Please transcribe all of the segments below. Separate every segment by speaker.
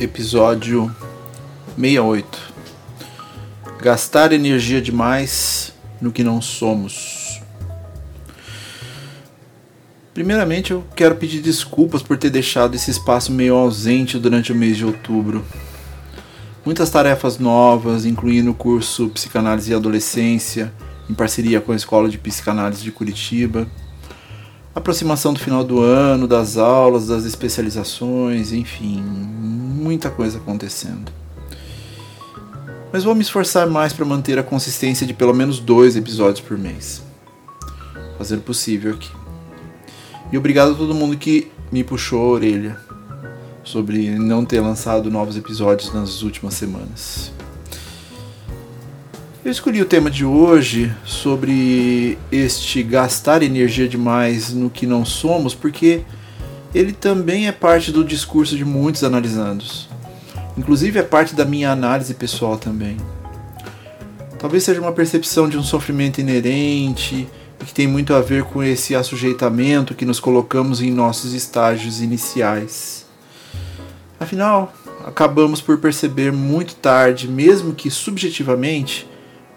Speaker 1: Episódio 68 Gastar energia demais no que não somos. Primeiramente, eu quero pedir desculpas por ter deixado esse espaço meio ausente durante o mês de outubro. Muitas tarefas novas, incluindo o curso Psicanálise e Adolescência, em parceria com a Escola de Psicanálise de Curitiba, aproximação do final do ano, das aulas, das especializações, enfim, muita coisa acontecendo. Mas vou me esforçar mais para manter a consistência de pelo menos dois episódios por mês. Fazer o possível aqui. E obrigado a todo mundo que me puxou a orelha sobre não ter lançado novos episódios nas últimas semanas. Eu escolhi o tema de hoje sobre este gastar energia demais no que não somos, porque ele também é parte do discurso de muitos analisandos. Inclusive é parte da minha análise pessoal também. Talvez seja uma percepção de um sofrimento inerente e que tem muito a ver com esse assujeitamento que nos colocamos em nossos estágios iniciais. Afinal, acabamos por perceber muito tarde, mesmo que subjetivamente,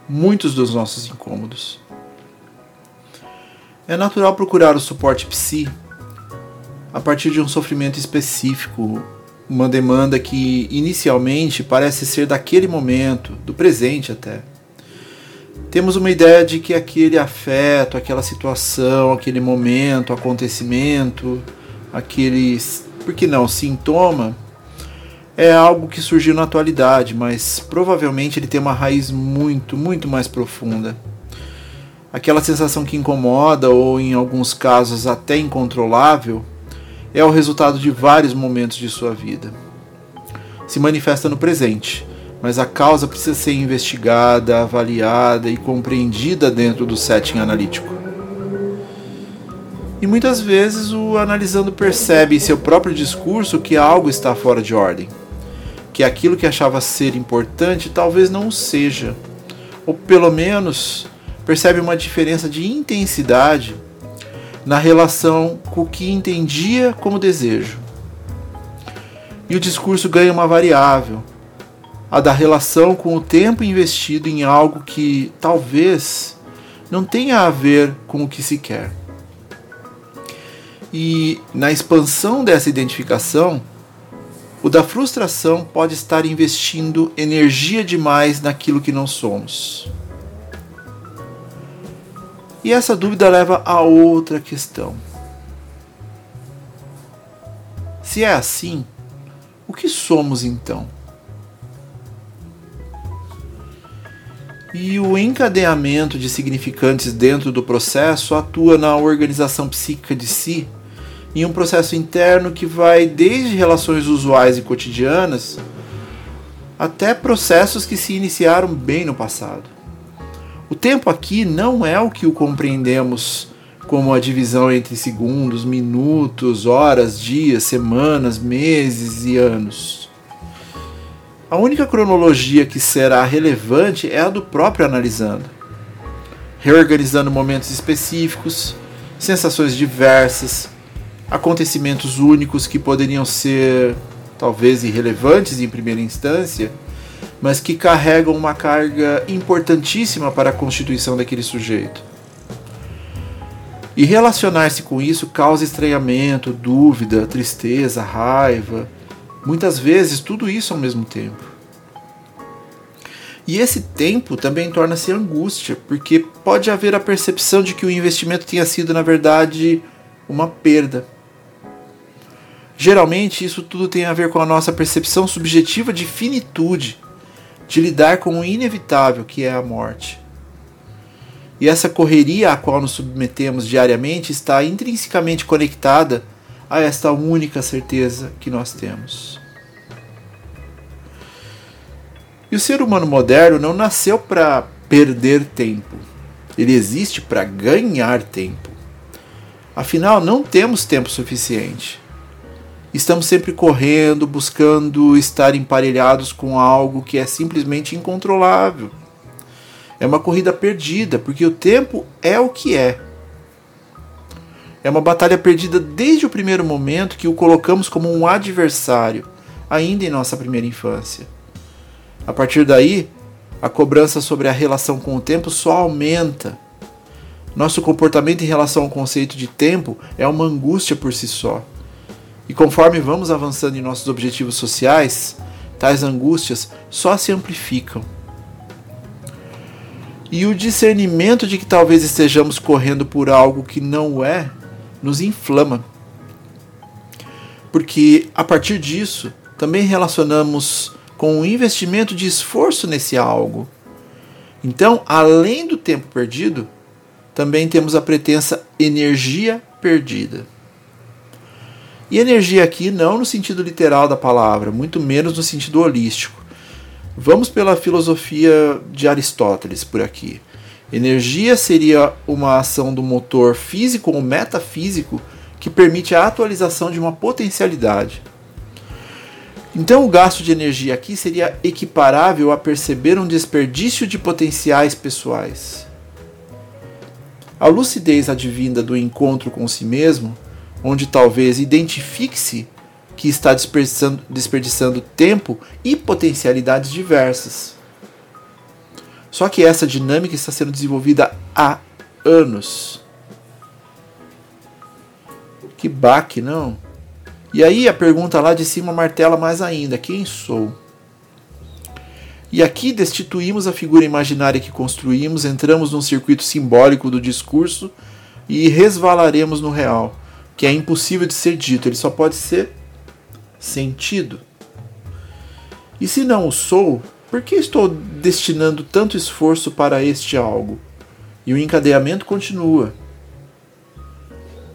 Speaker 1: muitos dos nossos incômodos. É natural procurar o suporte psi a partir de um sofrimento específico, uma demanda que inicialmente parece ser daquele momento, do presente até. Temos uma ideia de que aquele afeto, aquela situação, aquele momento, acontecimento, aquele, por que não, sintoma, é algo que surgiu na atualidade, mas provavelmente ele tem uma raiz muito, muito mais profunda. Aquela sensação que incomoda ou, em alguns casos, até incontrolável, é o resultado de vários momentos de sua vida. Se manifesta no presente, mas a causa precisa ser investigada, avaliada e compreendida dentro do setting analítico. E muitas vezes o analisando percebe em seu próprio discurso que algo está fora de ordem que aquilo que achava ser importante talvez não seja, ou pelo menos percebe uma diferença de intensidade na relação com o que entendia como desejo. E o discurso ganha uma variável, a da relação com o tempo investido em algo que talvez não tenha a ver com o que se quer. E na expansão dessa identificação, o da frustração pode estar investindo energia demais naquilo que não somos. E essa dúvida leva a outra questão. Se é assim, o que somos então? E o encadeamento de significantes dentro do processo atua na organização psíquica de si em um processo interno que vai desde relações usuais e cotidianas até processos que se iniciaram bem no passado. O tempo aqui não é o que o compreendemos como a divisão entre segundos, minutos, horas, dias, semanas, meses e anos. A única cronologia que será relevante é a do próprio analisando, reorganizando momentos específicos, sensações diversas, acontecimentos únicos que poderiam ser talvez irrelevantes em primeira instância, mas que carregam uma carga importantíssima para a constituição daquele sujeito. E relacionar-se com isso causa estranhamento, dúvida, tristeza, raiva, muitas vezes tudo isso ao mesmo tempo. E esse tempo também torna-se angústia, porque pode haver a percepção de que o investimento tenha sido, na verdade, uma perda. Geralmente, isso tudo tem a ver com a nossa percepção subjetiva de finitude, de lidar com o inevitável que é a morte. E essa correria à qual nos submetemos diariamente está intrinsecamente conectada a esta única certeza que nós temos. E o ser humano moderno não nasceu para perder tempo. Ele existe para ganhar tempo. Afinal, não temos tempo suficiente. Estamos sempre correndo, buscando estar emparelhados com algo que é simplesmente incontrolável. É uma corrida perdida, porque o tempo é o que é. É uma batalha perdida desde o primeiro momento que o colocamos como um adversário, ainda em nossa primeira infância. A partir daí, a cobrança sobre a relação com o tempo só aumenta. Nosso comportamento em relação ao conceito de tempo é uma angústia por si só. E conforme vamos avançando em nossos objetivos sociais, tais angústias só se amplificam. E o discernimento de que talvez estejamos correndo por algo que não é, nos inflama. Porque a partir disso, também relacionamos com o investimento de esforço nesse algo. Então, além do tempo perdido, também temos a pretensa energia perdida. E energia aqui não no sentido literal da palavra, muito menos no sentido holístico. Vamos pela filosofia de Aristóteles por aqui. Energia seria uma ação do motor físico ou metafísico que permite a atualização de uma potencialidade. Então, o gasto de energia aqui seria equiparável a perceber um desperdício de potenciais pessoais. A lucidez advinda do encontro com si mesmo onde talvez identifique-se que está desperdiçando, desperdiçando tempo e potencialidades diversas. Só que essa dinâmica está sendo desenvolvida há anos. Que baque, não? E aí a pergunta lá de cima martela mais ainda: quem sou? E aqui destituímos a figura imaginária que construímos, entramos num circuito simbólico do discurso e resvalaremos no real que é impossível de ser dito, ele só pode ser sentido. E se não o sou, por que estou destinando tanto esforço para este algo? E o encadeamento continua.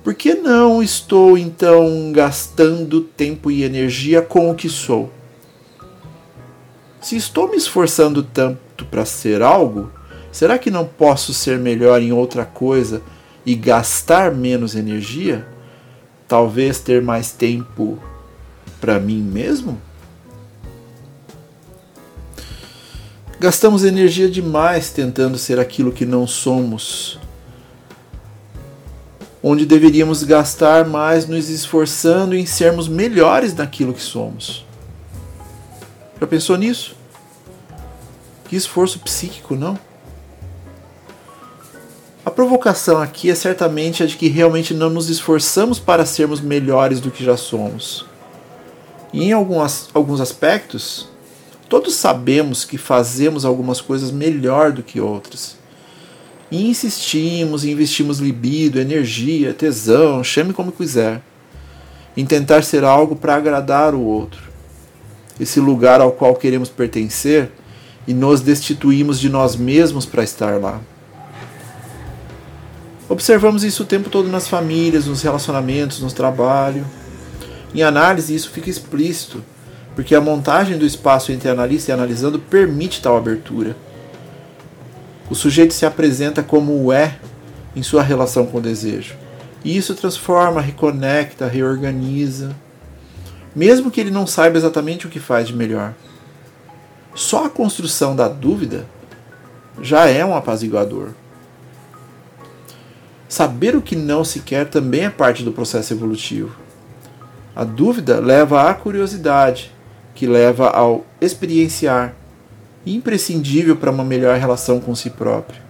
Speaker 1: Por que não estou então gastando tempo e energia com o que sou? Se estou me esforçando tanto para ser algo, será que não posso ser melhor em outra coisa e gastar menos energia? Talvez ter mais tempo para mim mesmo? Gastamos energia demais tentando ser aquilo que não somos, onde deveríamos gastar mais nos esforçando em sermos melhores naquilo que somos. Já pensou nisso? Que esforço psíquico, não? A provocação aqui é certamente a de que realmente não nos esforçamos para sermos melhores do que já somos. E em algumas, alguns aspectos, todos sabemos que fazemos algumas coisas melhor do que outras. E insistimos, investimos libido, energia, tesão, chame como quiser, em tentar ser algo para agradar o outro. Esse lugar ao qual queremos pertencer e nos destituímos de nós mesmos para estar lá. Observamos isso o tempo todo nas famílias, nos relacionamentos, no trabalho. Em análise, isso fica explícito, porque a montagem do espaço entre analista e analisando permite tal abertura. O sujeito se apresenta como é em sua relação com o desejo. E isso transforma, reconecta, reorganiza, mesmo que ele não saiba exatamente o que faz de melhor. Só a construção da dúvida já é um apaziguador. Saber o que não se quer também é parte do processo evolutivo. A dúvida leva à curiosidade, que leva ao experienciar, imprescindível para uma melhor relação com si próprio.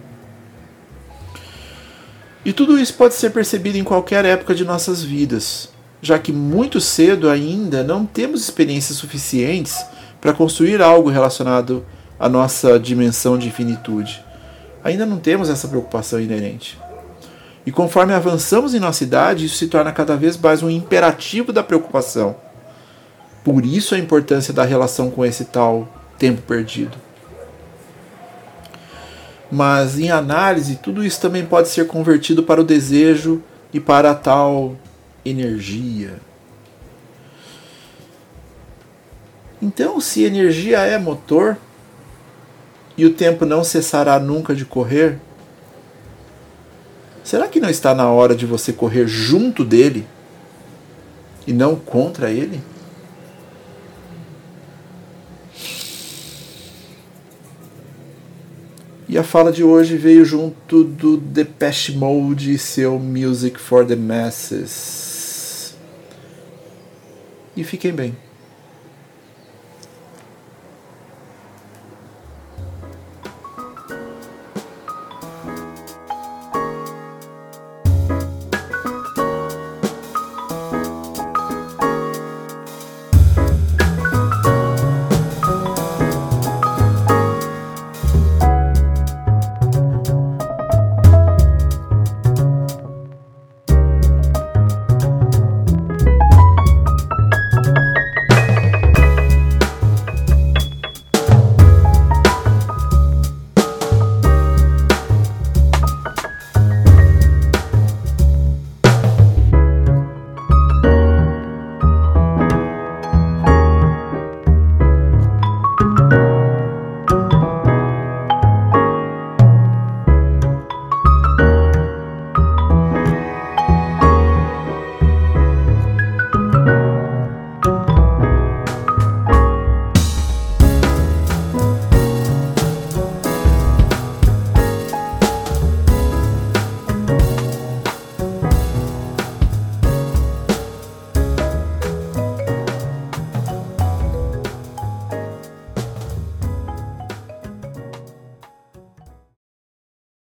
Speaker 1: E tudo isso pode ser percebido em qualquer época de nossas vidas, já que muito cedo ainda não temos experiências suficientes para construir algo relacionado à nossa dimensão de infinitude. Ainda não temos essa preocupação inerente. E conforme avançamos em nossa idade, isso se torna cada vez mais um imperativo da preocupação. Por isso a importância da relação com esse tal tempo perdido. Mas em análise, tudo isso também pode ser convertido para o desejo e para a tal energia. Então, se energia é motor, e o tempo não cessará nunca de correr? Será que não está na hora de você correr junto dele e não contra ele? E a fala de hoje veio junto do Depeche Mode e seu Music for the Masses. E fiquem bem.